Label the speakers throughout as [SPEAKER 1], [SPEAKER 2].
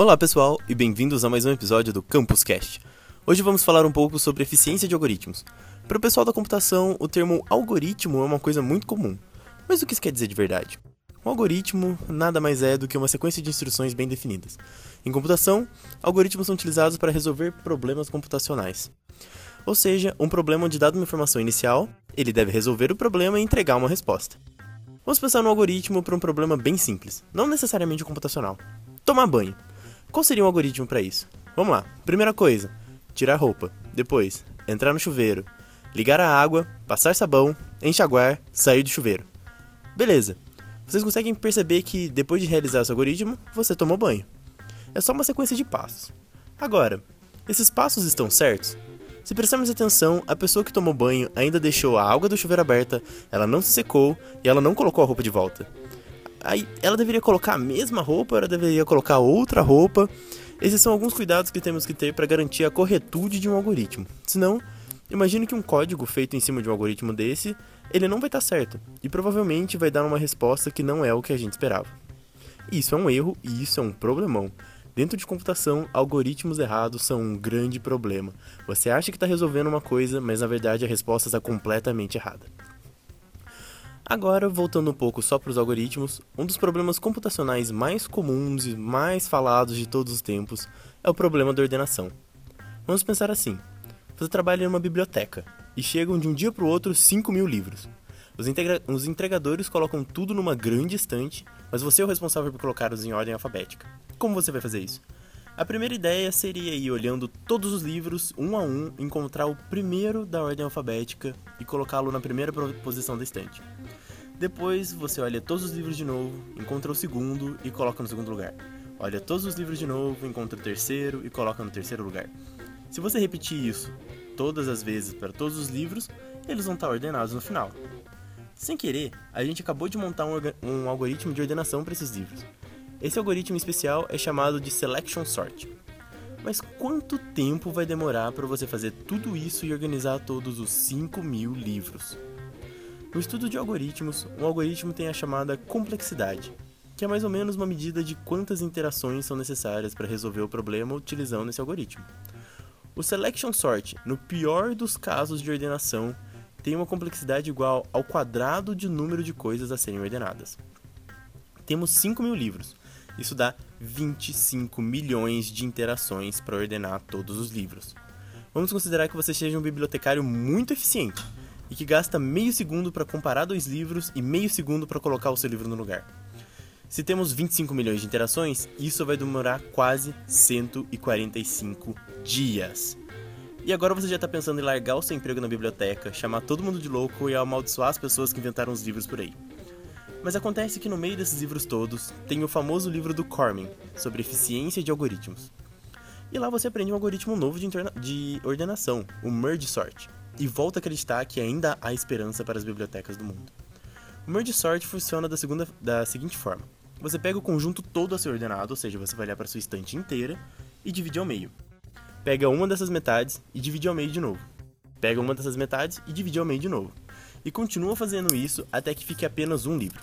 [SPEAKER 1] Olá pessoal e bem-vindos a mais um episódio do Campus Cast. Hoje vamos falar um pouco sobre eficiência de algoritmos. Para o pessoal da computação, o termo algoritmo é uma coisa muito comum. Mas o que isso quer dizer de verdade? Um algoritmo nada mais é do que uma sequência de instruções bem definidas. Em computação, algoritmos são utilizados para resolver problemas computacionais. Ou seja, um problema onde dada uma informação inicial, ele deve resolver o problema e entregar uma resposta. Vamos pensar no algoritmo para um problema bem simples, não necessariamente computacional. Tomar banho. Qual seria um algoritmo para isso? Vamos lá. Primeira coisa, tirar roupa. Depois, entrar no chuveiro, ligar a água, passar sabão, enxaguar, sair do chuveiro. Beleza. Vocês conseguem perceber que depois de realizar esse algoritmo, você tomou banho. É só uma sequência de passos. Agora, esses passos estão certos? Se prestarmos atenção, a pessoa que tomou banho ainda deixou a água do chuveiro aberta, ela não se secou e ela não colocou a roupa de volta. Aí, ela deveria colocar a mesma roupa, ela deveria colocar outra roupa. Esses são alguns cuidados que temos que ter para garantir a corretude de um algoritmo. Senão, imagine que um código feito em cima de um algoritmo desse, ele não vai estar tá certo e provavelmente vai dar uma resposta que não é o que a gente esperava. Isso é um erro e isso é um problemão. Dentro de computação, algoritmos errados são um grande problema. Você acha que está resolvendo uma coisa, mas na verdade a resposta está completamente errada. Agora, voltando um pouco só para os algoritmos, um dos problemas computacionais mais comuns e mais falados de todos os tempos é o problema da ordenação. Vamos pensar assim: você trabalha em uma biblioteca e chegam de um dia para o outro 5 mil livros. Os, os entregadores colocam tudo numa grande estante, mas você é o responsável por colocá-los em ordem alfabética. Como você vai fazer isso? A primeira ideia seria ir olhando todos os livros, um a um, encontrar o primeiro da ordem alfabética e colocá-lo na primeira posição da estante. Depois você olha todos os livros de novo, encontra o segundo e coloca no segundo lugar. Olha todos os livros de novo, encontra o terceiro e coloca no terceiro lugar. Se você repetir isso todas as vezes para todos os livros, eles vão estar ordenados no final. Sem querer, a gente acabou de montar um, um algoritmo de ordenação para esses livros. Esse algoritmo especial é chamado de Selection Sort. Mas quanto tempo vai demorar para você fazer tudo isso e organizar todos os 5 mil livros? No estudo de algoritmos, um algoritmo tem a chamada complexidade, que é mais ou menos uma medida de quantas interações são necessárias para resolver o problema utilizando esse algoritmo. O Selection Sort, no pior dos casos de ordenação, tem uma complexidade igual ao quadrado de número de coisas a serem ordenadas. Temos 5 mil livros, isso dá 25 milhões de interações para ordenar todos os livros. Vamos considerar que você seja um bibliotecário muito eficiente e que gasta meio segundo para comparar dois livros e meio segundo para colocar o seu livro no lugar. Se temos 25 milhões de interações, isso vai demorar quase 145 dias. E agora você já está pensando em largar o seu emprego na biblioteca, chamar todo mundo de louco e amaldiçoar as pessoas que inventaram os livros por aí. Mas acontece que no meio desses livros todos tem o famoso livro do Cormen, sobre eficiência de algoritmos. E lá você aprende um algoritmo novo de, de ordenação, o Merge Sort, e volta a acreditar que ainda há esperança para as bibliotecas do mundo. O Merge Sort funciona da, segunda, da seguinte forma. Você pega o conjunto todo a ser ordenado, ou seja, você vai olhar para sua estante inteira e divide ao meio. Pega uma dessas metades e divide ao meio de novo. Pega uma dessas metades e divide ao meio de novo e continua fazendo isso até que fique apenas um livro.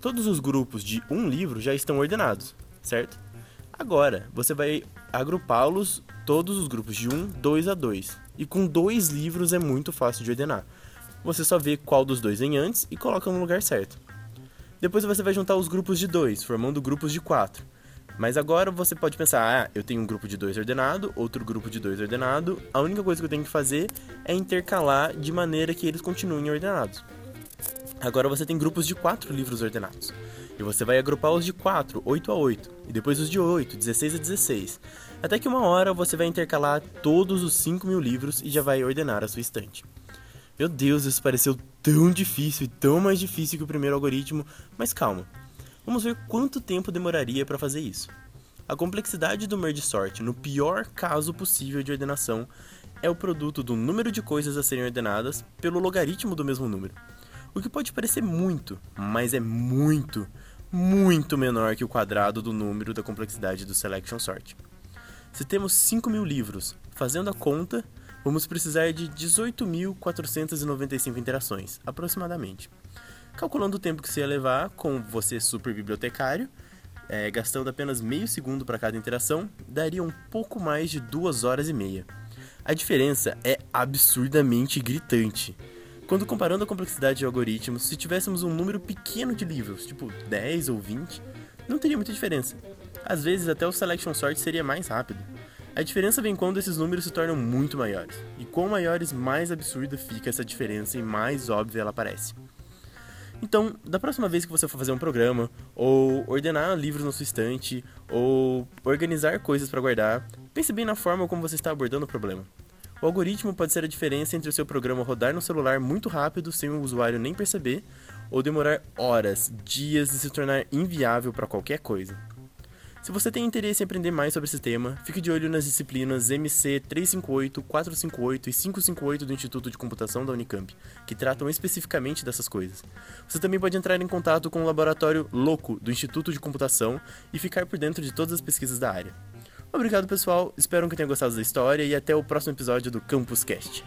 [SPEAKER 1] Todos os grupos de um livro já estão ordenados, certo? Agora, você vai agrupá-los todos os grupos de 1, 2 a 2. E com dois livros é muito fácil de ordenar. Você só vê qual dos dois vem antes e coloca no lugar certo. Depois você vai juntar os grupos de 2, formando grupos de 4. Mas agora você pode pensar, ah, eu tenho um grupo de dois ordenado, outro grupo de dois ordenado. A única coisa que eu tenho que fazer é intercalar de maneira que eles continuem ordenados. Agora você tem grupos de quatro livros ordenados. E você vai agrupar os de 4, 8 a 8, e depois os de 8, 16 a 16. Até que uma hora você vai intercalar todos os 5 mil livros e já vai ordenar a sua estante. Meu Deus, isso pareceu tão difícil e tão mais difícil que o primeiro algoritmo, mas calma, Vamos ver quanto tempo demoraria para fazer isso. A complexidade do merge sort, no pior caso possível de ordenação, é o produto do número de coisas a serem ordenadas pelo logaritmo do mesmo número. O que pode parecer muito, mas é muito, muito menor que o quadrado do número da complexidade do selection sort. Se temos 5 mil livros, fazendo a conta, vamos precisar de 18.495 interações, aproximadamente calculando o tempo que você ia levar com você super bibliotecário é, gastando apenas meio segundo para cada interação, daria um pouco mais de duas horas e meia. A diferença é absurdamente gritante. Quando comparando a complexidade de algoritmos, se tivéssemos um número pequeno de livros, tipo 10 ou 20, não teria muita diferença. Às vezes até o selection sort seria mais rápido. A diferença vem quando esses números se tornam muito maiores. E quanto maiores, mais absurda fica essa diferença e mais óbvia ela parece. Então, da próxima vez que você for fazer um programa, ou ordenar livros na sua estante, ou organizar coisas para guardar, pense bem na forma como você está abordando o problema. O algoritmo pode ser a diferença entre o seu programa rodar no celular muito rápido sem o usuário nem perceber, ou demorar horas, dias e se tornar inviável para qualquer coisa. Se você tem interesse em aprender mais sobre esse tema, fique de olho nas disciplinas MC 358, 458 e 558 do Instituto de Computação da Unicamp, que tratam especificamente dessas coisas. Você também pode entrar em contato com o laboratório Louco do Instituto de Computação e ficar por dentro de todas as pesquisas da área. Obrigado, pessoal. Espero que tenham gostado da história e até o próximo episódio do Campus Cast.